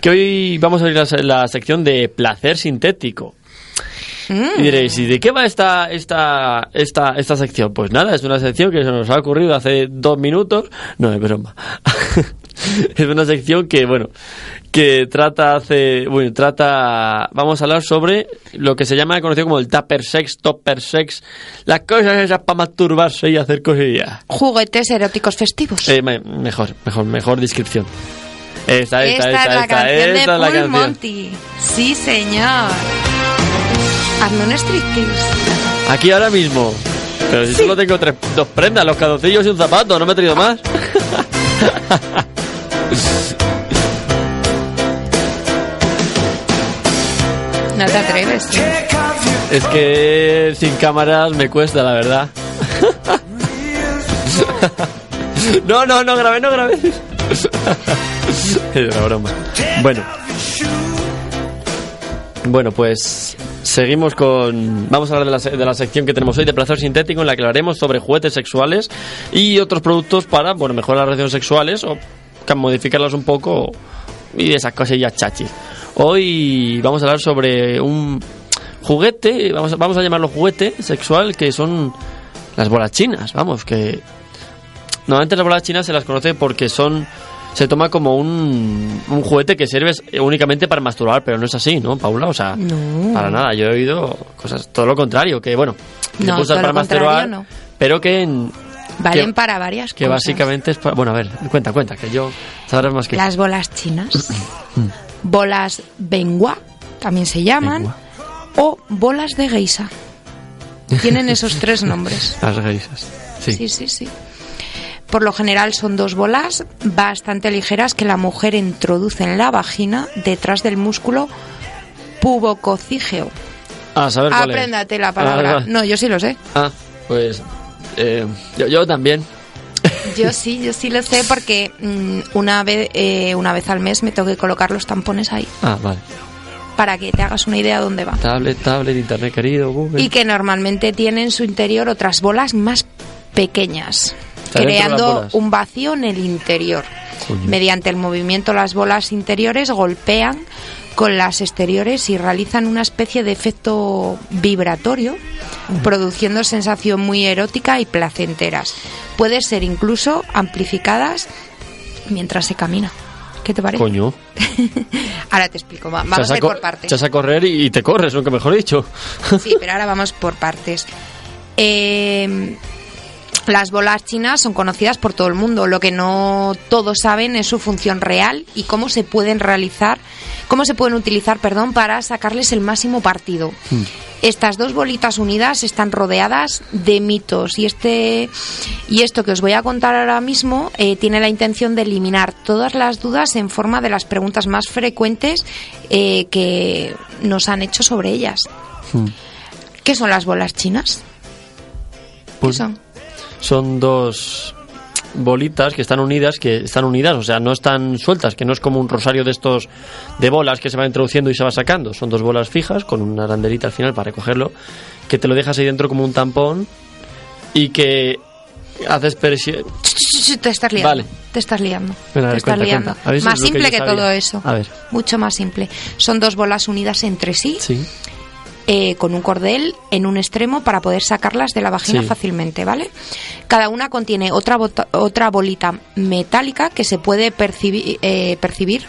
Que hoy vamos a abrir la, la sección de placer sintético. Mm. Y diréis, ¿y de qué va esta, esta, esta, esta sección? Pues nada, es una sección que se nos ha ocurrido hace dos minutos. No, es broma. es una sección que, bueno, que trata hace, bueno, trata, vamos a hablar sobre lo que se llama, conocido como el tupper sex, topper sex, las cosas esas para masturbarse y hacer cosillas. Juguetes eróticos festivos. Eh, me- mejor, mejor, mejor descripción. Esta, esta, esta, esta, es la esta, canción esta de canción. Monty. Sí, señor. Hazme un striptease. Aquí ahora mismo. Pero si solo tengo tres, dos prendas, los calzoncillos y un zapato, no me he traído más. No te atreves. Es que sin cámaras me cuesta, la verdad. No, no, no grabé, no grabé. Es una broma. Bueno. Bueno, pues seguimos con... Vamos a hablar de la, de la sección que tenemos hoy de placer sintético en la que hablaremos sobre juguetes sexuales y otros productos para, bueno, mejorar las relaciones sexuales o ca- modificarlas un poco y esas cosillas chachis. Hoy vamos a hablar sobre un juguete, vamos a, vamos a llamarlo juguete sexual, que son las bolas chinas, vamos, que... Normalmente las bolas chinas se las conoce porque son... Se toma como un, un juguete que sirve únicamente para masturbar, pero no es así, ¿no, Paula? O sea, No. para nada. Yo he oído cosas, todo lo contrario, que bueno, que se No, puede usar todo para masturbar, no. pero que, en- Valen que- para varias que cosas. básicamente es para... Bueno, a ver, cuenta, cuenta, que yo sabrás más que... Las bolas chinas. bolas bengua, también se llaman. Bengua. O bolas de geisa. Tienen esos tres nombres. Las geisas. Sí. Sí, sí, sí. Por lo general son dos bolas bastante ligeras que la mujer introduce en la vagina detrás del músculo pubococígeo. A saber cuál es. Apréndate la palabra. Ah, No, yo sí lo sé. ah, pues... eh, yo, yo también. Yo sí, yo sí lo sé porque mm, una vez eh, una vez al mes me tengo que colocar los tampones ahí. Ah, vale. para que te hagas una idea de dónde va. Tablet, tablet, internet querido, Google. Y que normalmente tiene en su interior otras bolas más pequeñas, creando un vacío en el interior. Coño. Mediante el movimiento las bolas interiores golpean con las exteriores y realizan una especie de efecto vibratorio, produciendo sensación muy erótica y placenteras. Puede ser incluso amplificadas mientras se camina. ¿Qué te parece? Coño. Ahora te explico. va- Vamos a ir por partes. echas a correr y y te corres, nunca mejor dicho. Sí, pero ahora vamos por partes. Eh, las bolas chinas son conocidas por todo el mundo. Lo que no todos saben es su función real y cómo se pueden realizar, cómo se pueden utilizar, perdón, para sacarles el máximo partido. Estas dos bolitas unidas están rodeadas de mitos y este y esto que os voy a contar ahora mismo eh, tiene la intención de eliminar todas las dudas en forma de las preguntas más frecuentes eh, que nos han hecho sobre ellas. ¿Qué son las bolas chinas? ¿Qué Pues- son? Son dos bolitas que están unidas, que están unidas, o sea, no están sueltas, que no es como un rosario de estos de bolas que se va introduciendo y se va sacando. Son dos bolas fijas con una arandelita al final para recogerlo, que te lo dejas ahí dentro como un tampón y que haces presión. Te estás liando. Vale. Te estás liando. Te estás cuenta, cuenta. Más que simple que, sabía. todo eso. A ver. Mucho más simple. Son dos bolas unidas entre sí, Sí. Eh, con un cordel en un extremo para poder sacarlas de la vagina Sí. fácilmente, ¿vale? Cada una contiene otra, bota- otra bolita metálica que se puede percibi- eh, percibir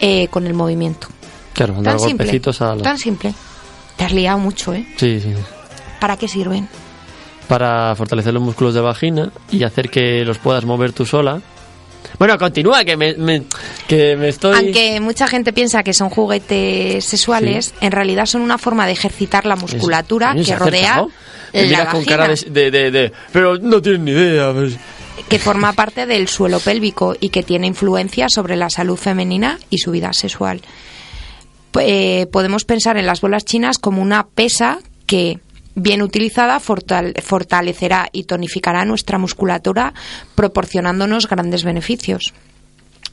eh, con el movimiento. Claro, Tan simple. a la- Tan simple. Te has liado mucho, ¿eh? Sí, sí. ¿Para qué sirven? Para fortalecer los músculos de vagina y hacer que los puedas mover tú sola. Bueno, continúa, que me, me- que me estoy... Aunque mucha gente piensa que son juguetes sexuales, en realidad son una forma de ejercitar la musculatura que rodea Me la miras con cara de, de, de- de- Pero no tienes ni idea. pues. que forma parte del suelo pélvico y que tiene influencia sobre la salud femenina y su vida sexual. Eh, podemos pensar en las bolas chinas como una pesa que bien utilizada fortal- fortalecerá y tonificará nuestra musculatura proporcionándonos grandes beneficios.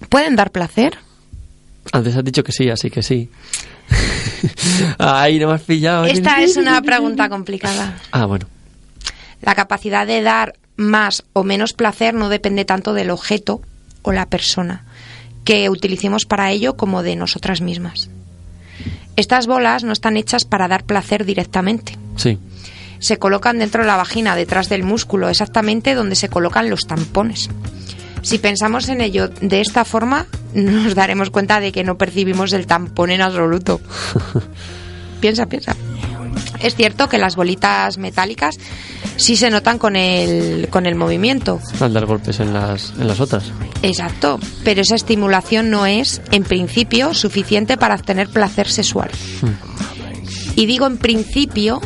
¿Pueden dar placer? Antes has dicho que sí, así que sí. Ay, no me has pillado. Esta es una pregunta complicada. Ah, bueno. La capacidad de dar más o menos placer no depende tanto del objeto o la persona que utilicemos para ello como de nosotras mismas. Estas bolas no están hechas para dar placer directamente. Sí. Se colocan dentro de la vagina, detrás del músculo, exactamente donde se colocan los tampones. Si pensamos en ello de esta forma, nos daremos cuenta de que no percibimos el tampón en absoluto. piensa, piensa. Es cierto que las bolitas metálicas sí se notan con el, con el movimiento. Al dar golpes en las, en las otras. Exacto, pero esa estimulación no es, en principio, suficiente para obtener placer sexual. Y digo en principio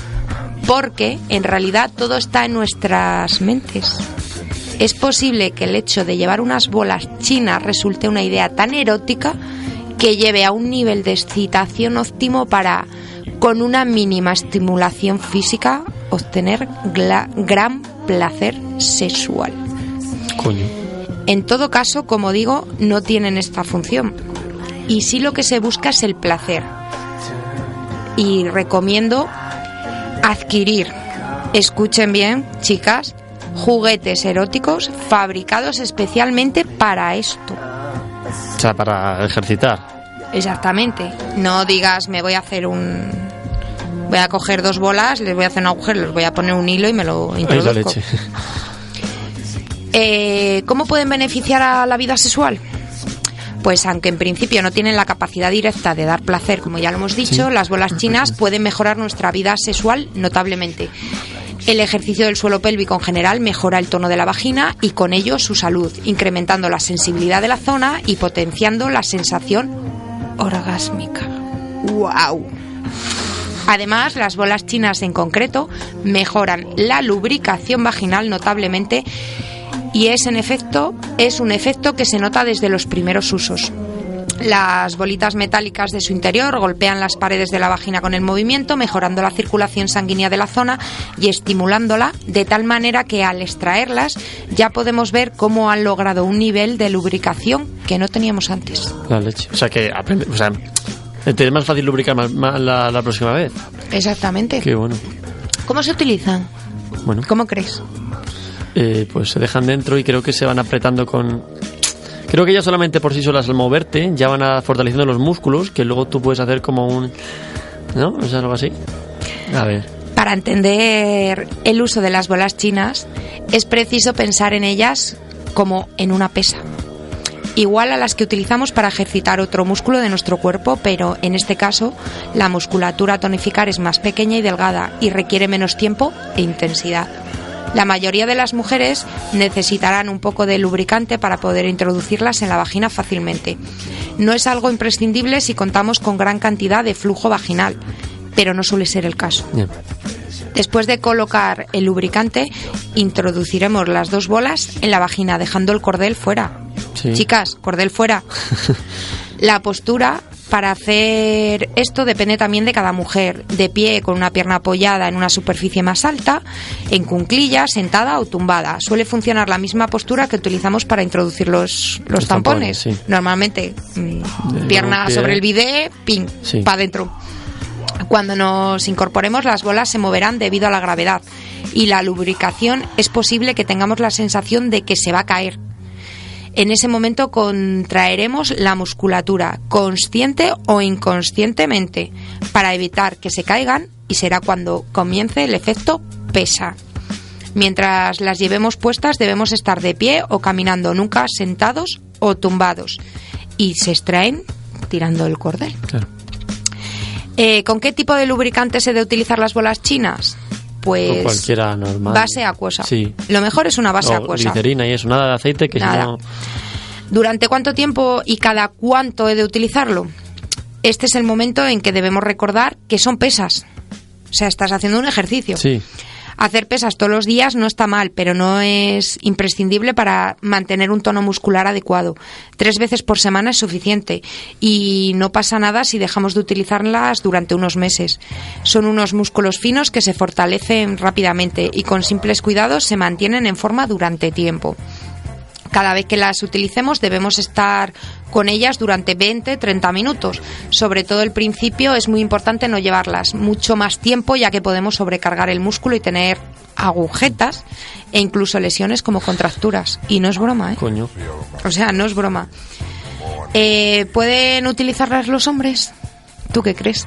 porque en realidad todo está en nuestras mentes. Es posible que el hecho de llevar unas bolas chinas resulte una idea tan erótica que lleve a un nivel de excitación óptimo para, con una mínima estimulación física, obtener gran placer sexual. Coño. En todo caso, como digo, no tienen esta función. Y sí lo que se busca es el placer. Y recomiendo adquirir, escuchen bien, chicas, juguetes eróticos fabricados especialmente para esto. O sea, para ejercitar. Exactamente. No digas, me voy a hacer un... Voy a coger dos bolas, les voy a hacer un agujero, les voy a poner un hilo y me lo Ay, la introduzco. leche. Eh, ¿Cómo pueden beneficiar a la vida sexual? Pues aunque en principio no tienen la capacidad directa de dar placer, como ya lo hemos dicho, las bolas chinas pueden mejorar nuestra vida sexual notablemente. El ejercicio del suelo pélvico en general mejora el tono de la vagina y con ello su salud, incrementando la sensibilidad de la zona y potenciando la sensación orgásmica. ¡Wow! Además, las bolas chinas en concreto mejoran la lubricación vaginal notablemente y es en efecto es un efecto que se nota desde los primeros usos. Las bolitas metálicas de su interior golpean las paredes de la vagina con el movimiento, mejorando la circulación sanguínea de la zona y estimulándola de tal manera que al extraerlas ya podemos ver cómo han logrado un nivel de lubricación que no teníamos antes. La leche. O sea, que aprende. O sea, Te es más fácil lubricar más, más la, la próxima vez. Exactamente. Qué bueno. ¿Cómo se utilizan? Bueno, ¿Cómo crees? Eh, pues se dejan dentro y creo que se van apretando con... Creo que ya solamente por sí solas al moverte ya van a fortaleciendo los músculos que luego tú puedes hacer como un... ¿No? Sea, algo así. A ver. Para entender el uso de las bolas chinas, es preciso pensar en ellas como en una pesa. Igual a las que utilizamos para ejercitar otro músculo de nuestro cuerpo, pero en este caso la musculatura tonificar es más pequeña y delgada y requiere menos tiempo e intensidad. La mayoría de las mujeres necesitarán un poco de lubricante para poder introducirlas en la vagina fácilmente. No es algo imprescindible si contamos con gran cantidad de flujo vaginal, pero no suele ser el caso. Después de colocar el lubricante, introduciremos las dos bolas en la vagina, dejando el cordel fuera. Sí. Chicas, cordel fuera. la postura para hacer esto depende también de cada mujer. De pie, con una pierna apoyada en una superficie más alta, en cunclilla, sentada o tumbada. Suele funcionar la misma postura que utilizamos para introducir los, los, Los tampones. tampones, sí. Normalmente, mm, pierna pie. sobre el bidé, ping, Sí. para adentro. Cuando nos incorporemos las bolas se moverán debido a la gravedad y la lubricación es posible que tengamos la sensación de que se va a caer. En ese momento contraeremos la musculatura, consciente o inconscientemente, para evitar que se caigan y será cuando comience el efecto pesa. Mientras las llevemos puestas debemos estar de pie o caminando, nunca sentados o tumbados. Y se extraen tirando el cordel. Claro. Eh, ¿Con qué tipo de lubricante se debe utilizar las bolas chinas? Pues O cualquiera normal. base acuosa. Sí. Lo mejor es una base o acuosa. glicerina y eso, nada de aceite que si no... ¿Durante cuánto tiempo y cada cuánto he de utilizarlo? Este es el momento en que debemos recordar que son pesas. O sea, estás haciendo un ejercicio. Sí. Hacer pesas todos los días no está mal, pero no es imprescindible para mantener un tono muscular adecuado. Tres veces por semana es suficiente y no pasa nada si dejamos de utilizarlas durante unos meses. Son unos músculos finos que se fortalecen rápidamente y con simples cuidados se mantienen en forma durante tiempo. Cada vez que las utilicemos debemos estar con ellas durante 20-30 minutos. Sobre todo el principio es muy importante no llevarlas mucho más tiempo ya que podemos sobrecargar el músculo y tener agujetas e incluso lesiones como contracturas. Y no es broma, ¿eh? Coño. O sea, no es broma. Eh, ¿Pueden utilizarlas los hombres? ¿Tú qué crees?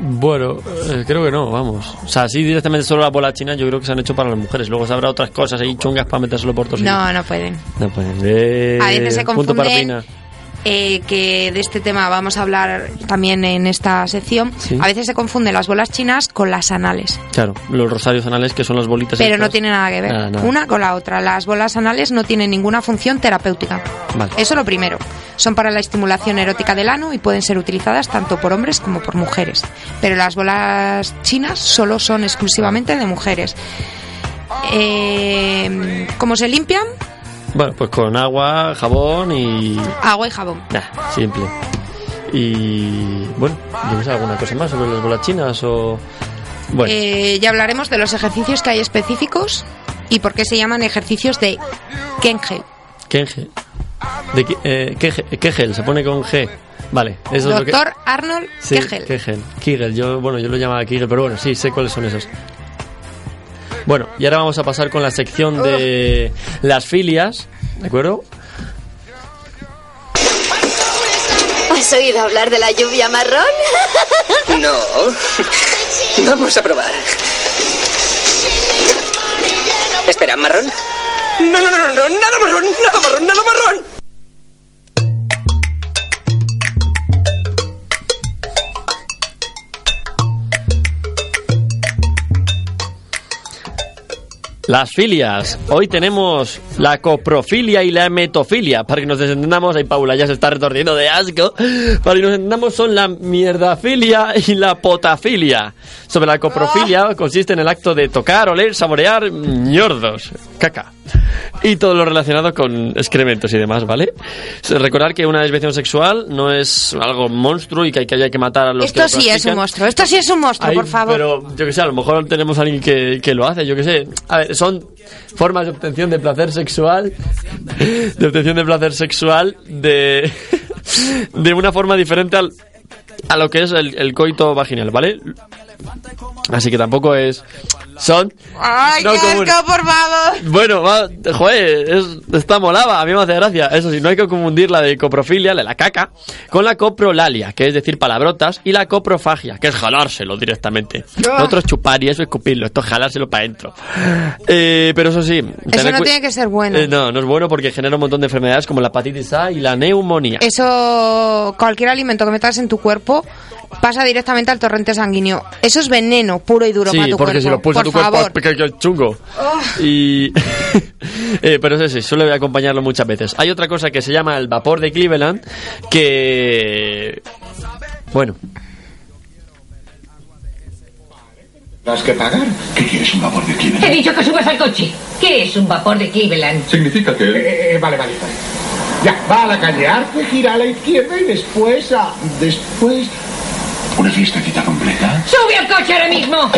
Bueno, eh, creo que no, vamos. O sea, sí, directamente solo la bola china yo creo que se han hecho para las mujeres. Luego se habrá otras cosas ahí chungas para metérselo por todos. No, no pueden. No pueden. Eh, A veces se punto para confunden. Eh, que de este tema vamos a hablar también en esta sección. Sí. A veces se confunden las bolas chinas con las anales, Claro, los rosarios anales que son las bolitas. pero no tiene nada que ver Nada, nada. una con la otra. Las bolas anales no tienen ninguna función terapéutica. Vale. Eso lo primero. Son para la estimulación erótica del ano y pueden ser utilizadas tanto por hombres como por mujeres. Pero las bolas chinas solo son exclusivamente de mujeres. Eh, ¿Cómo se limpian? Bueno, pues con agua, jabón y. Agua y jabón. Nah, simple. Y. Bueno, ¿tienes alguna cosa más sobre las bolas chinas o.? Bueno, Eh, ya hablaremos de los ejercicios que hay específicos y por qué se llaman ejercicios de Kengel. Kenge. De, eh, Kege- Kegel, se pone con G. Vale, eso es lo que. Doctor Arnold Sí, Kegel. Kegel. Kegel, yo, bueno, yo lo llamaba Kegel, pero bueno, sí, sé cuáles son esos. Bueno, y ahora vamos a pasar con la sección de las filias, ¿de acuerdo? ¿Has oído hablar de la lluvia marrón? No. Vamos a probar. Espera, ¿marrón? No, no, no, no, no, nada marrón, nada marrón, nada marrón. Las filias. Hoy tenemos la coprofilia y la hemetofilia. Para que nos entendamos, ahí Paula ya se está retorciendo de asco. Para que nos entendamos son la mierdafilia y la potafilia. Sobre la coprofilia consiste en el acto de tocar, oler, saborear ñordos, caca. Y todo lo relacionado con excrementos y demás, ¿vale? Recordar que una desviación sexual no es algo monstruo y que hay que, hay que matar a los Esto que sí es un monstruo. Esto sí es un monstruo, Ay, por favor. Pero yo que sé, a lo mejor tenemos a alguien que, que lo hace, yo que sé. A ver, son formas de obtención de placer sexual, de obtención de placer sexual de, de una forma diferente al, a lo que es el, el coito vaginal, ¿vale? Así que tampoco es... Son... ¡Ay, No qué asco, por favor! Bueno, va, joder, es, está molada, a mí me hace gracia. Eso sí, no hay que confundir la de coprofilia, la de la caca, con la coprolalia, que es decir palabrotas, y la coprofagia, que es jalárselo directamente. Lo otro es chupar y eso es escupirlo, esto es jalárselo para adentro. Eh, pero eso sí... Eso no tiene que ser bueno. Eh, no, no es bueno porque genera un montón de enfermedades como la hepatitis A y la neumonía. Eso, cualquier alimento que metas en tu cuerpo pasa directamente al torrente sanguíneo. Eso es veneno puro y duro Sí, para tu porque cuerpo. si lo pulsa por tu cuerpo favor. es que- que chungo. Y... eh, pero eso sí, suele acompañarlo muchas veces. Hay otra cosa que se llama el vapor de Cleveland, que... Bueno, ¿Has que pagar? ¿Qué quieres, un vapor de He Cleveland? dicho que subas al coche. ¿Qué es un vapor de Cleveland? Significa que... Eh, eh, vale, vale, vale. Ya, va a la calle Arce, gira a la izquierda y después a... Después... ¿Una fiestecita completa? ¡Sube al coche ahora mismo!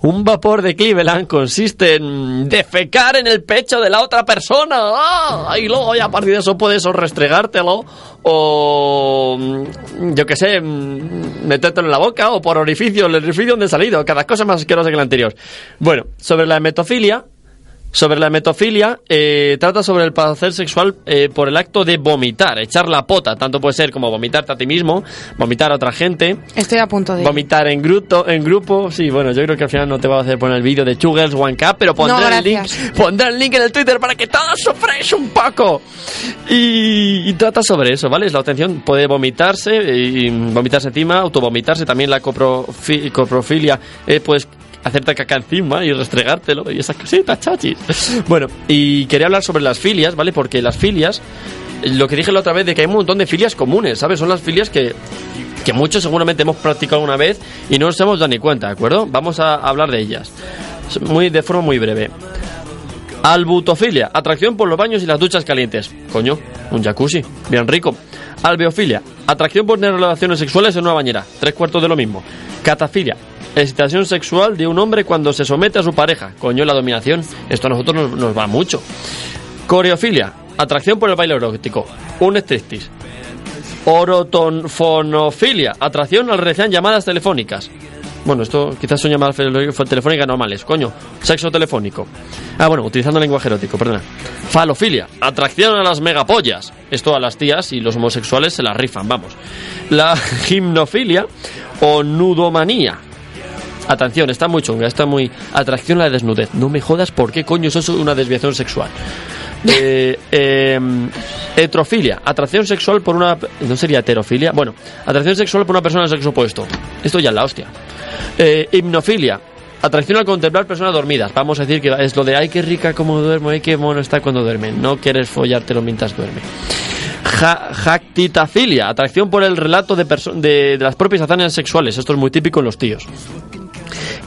un vapor de Cleveland consiste en defecar en el pecho de la otra persona. ¡Ah! Y luego ya a partir de eso puedes o restregártelo o mm, yo qué sé, mm, metértelo en la boca o por orificio, el orificio donde ha salido. Cada cosa más asquerosa que la anterior. Bueno, sobre la hemetofilia, sobre la hemetofilia, eh, trata sobre el placer sexual eh, por el acto de vomitar, echar la pota. Tanto puede ser como vomitarte a ti mismo, vomitar a otra gente, Estoy a punto de... vomitar en grupo, en grupo. Sí, bueno, yo creo que al final no te va a hacer poner el vídeo de Two Girls One Cup, pero pondré No, el link, pondré el link en el Twitter para que todos sufráis un poco. Y, y trata sobre eso, ¿vale? Es la obtención, puede vomitarse, y vomitarse encima, autovomitarse, también la coprofi- coprofilia, eh, pues hacerte caca encima y restregártelo y esas cositas, chachis. Bueno, y quería hablar sobre las filias, ¿vale? Porque las filias, lo que dije la otra vez de que hay un montón de filias comunes, ¿sabes? Son las filias que que muchos seguramente hemos practicado una vez y no nos hemos dado ni cuenta, ¿de acuerdo? Vamos a hablar de ellas. Muy, de forma muy breve. Albutofilia, atracción por los baños y las duchas calientes. Coño, un jacuzzi, bien rico. Alveofilia, atracción por tener relaciones sexuales en una bañera. Tres cuartos de lo mismo. Catafilia, excitación sexual de un hombre cuando se somete a su pareja. Coño, la dominación. Esto a nosotros nos, nos va mucho. Coreofilia, atracción por el baile erótico. Un striptease. Orotonfonofilia, atracción al realizar llamadas telefónicas. Bueno, esto quizás son llamadas telefónicas normales, coño. Sexo telefónico. Ah, bueno, utilizando lenguaje erótico, perdona. Falofilia, atracción a las megapollas. Esto a las tías y los homosexuales se las rifan, vamos. La gimnofilia o nudomanía. Atención, está muy chunga, está muy... Atracción a la desnudez. No me jodas por qué coño eso es una desviación sexual. Eh, eh, heterofilia, atracción sexual por una... ¿No sería heterofilia? Bueno, atracción sexual por una persona del sexo opuesto. Esto ya es la hostia. Eh, hipnofilia, atracción al contemplar personas dormidas. Vamos a decir que es lo de, ay, qué rica como duermo, ay, qué mono está cuando duerme. No quieres follártelo mientras duerme. Ja- jactitafilia, atracción por el relato de, de las propias hazañas sexuales. Esto es muy típico en los tíos.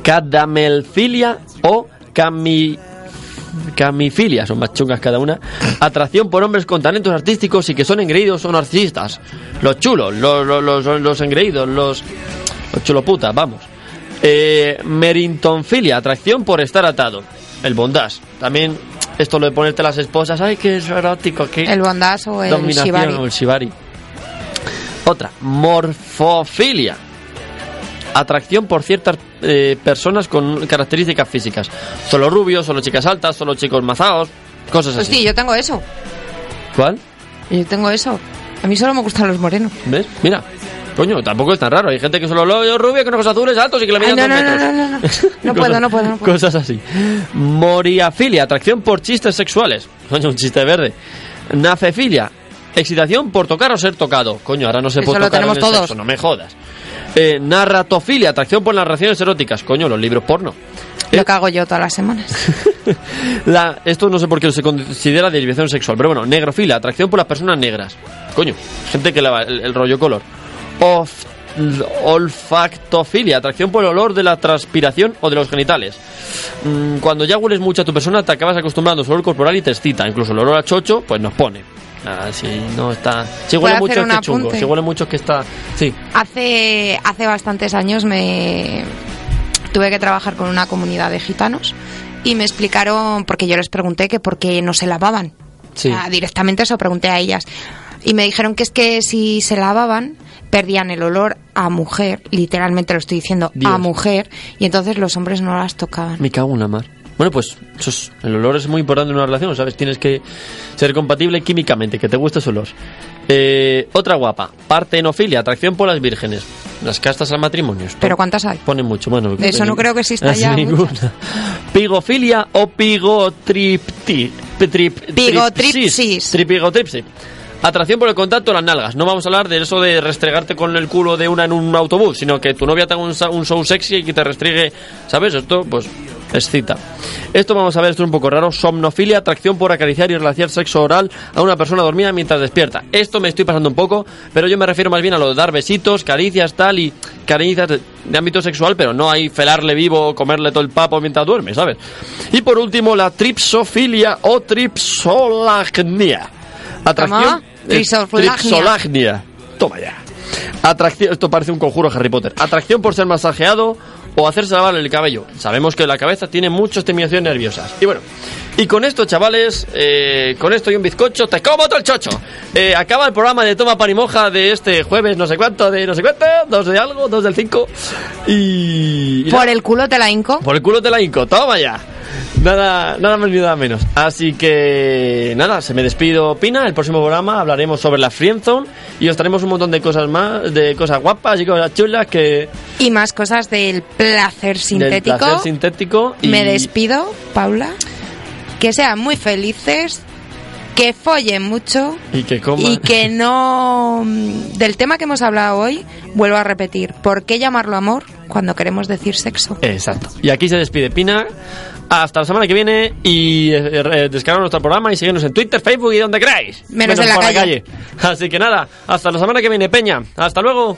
Cadamelfilia o cami camifilia, son más chungas cada una. Atracción por hombres con talentos artísticos y que son engreídos o narcisistas. Los chulos, los, los, los, los engreídos, los, los chuloputas, vamos. Eh, merintonfilia, atracción por estar atado. El bondage. También esto lo de ponerte las esposas, ay, que es erótico, que El bondage o el shibari. o el shibari. Otra, morfofilia. Atracción por ciertas eh, personas con características físicas. Solo rubios, solo chicas altas, solo chicos mazados, cosas así. Hostia, yo tengo eso. ¿Cuál? Yo tengo eso. A mí solo me gustan los morenos. ¿Ves? Mira. Coño, tampoco es tan raro. Hay gente que solo lo rubio, con ojos azules, altos y que le miden no, dos no, no, metros. no, no, no. No puedo, no puedo, no puedo. Cosas así. Moriafilia, atracción por chistes sexuales. Coño, un chiste verde. Nafefilia, excitación por tocar o ser tocado. Coño, ahora no se Eso puede lo tocar tenemos en el todos. sexo, no me jodas. Eh, narratofilia, atracción por las relaciones eróticas. Coño, los libros porno. Lo que hago yo todas las semanas. La, esto no sé por qué se considera desviación sexual, pero bueno, negrofilia, atracción por las personas negras. Coño, gente que le va el, el rollo color. Of- olfactofilia, atracción por el olor de la transpiración o de los genitales. Mm, Cuando ya hueles mucho a tu persona, te acabas acostumbrando a su olor corporal y te excita. Incluso el olor a chocho, pues nos pone. Ah, si no está. Si ¿Puedo huele mucho es que chungo. Si huele mucho es que está. Sí. Hace, hace bastantes años me tuve que trabajar con una comunidad de gitanos y me explicaron, porque yo les pregunté que por qué no se lavaban. Sí. O sea, directamente eso pregunté a ellas. Y me dijeron que es que si se lavaban, perdían el olor a mujer, literalmente lo estoy diciendo, Dios. a mujer, y entonces los hombres no las tocaban. Me cago en la mar. Bueno, pues eso es- el olor es muy importante en una relación, ¿sabes? Tienes que ser compatible químicamente, que te guste su olor. Eh, otra guapa, partenofilia, atracción por las vírgenes. Las castas al matrimonio. ¿Pero cuántas hay? Pone mucho, bueno. Eso no creo que exista ya ninguna. Pigofilia o pigotripti. trip- Pigotripsis. Tripigotripsis. Atracción por el contacto las nalgas. No vamos a hablar de eso de restregarte con el culo de una en un autobús, sino que tu novia te un, un show sexy y que te restregue, ¿sabes? Esto, pues, excita. Esto vamos a ver, esto es un poco raro. Somnofilia, atracción por acariciar y realizar sexo oral a una persona dormida mientras despierta. Esto me estoy pasando un poco, pero yo me refiero más bien a lo de dar besitos, caricias, tal, y caricias de, ámbito sexual, pero no hay felarle vivo comerle todo el papo mientras duerme, ¿sabes? Y por último, la tripsofilia o tripsolagnia. Atracción. Tripsolagnia. Toma ya. Atracción, esto parece un conjuro Harry Potter. Atracción por ser masajeado o hacerse lavar el cabello. Sabemos que la cabeza tiene muchas terminaciones nerviosas. Y bueno, y con esto, chavales, eh, con esto y un bizcocho, te como todo el chocho. Eh, acaba el programa de Toma Pan y Moja de este jueves, no sé cuánto, de no sé cuánto, dos de algo, dos del cinco. Y. y Por el culo te la hinco. por el culo te la hinco, toma ya. Nada, nada más ni nada menos. Así que nada, se me despido Pina. El próximo programa hablaremos sobre la Friendzone y os traeremos un montón de cosas más, de cosas guapas y cosas chulas que Y más cosas del placer del sintético. placer sintético. Y Me despido, Paula. Que sean muy felices, que follen mucho Y que coman. y que no... mm, Del tema que hemos hablado hoy, vuelvo a repetir, ¿por qué llamarlo amor cuando queremos decir sexo? Exacto. Y aquí se despide Pina. Hasta la semana que viene y eh, eh, descargar nuestro programa y seguirnos en Twitter, Facebook y donde queráis. Menos en la por calle. Así que nada, hasta la semana que viene, Peña. Hasta luego.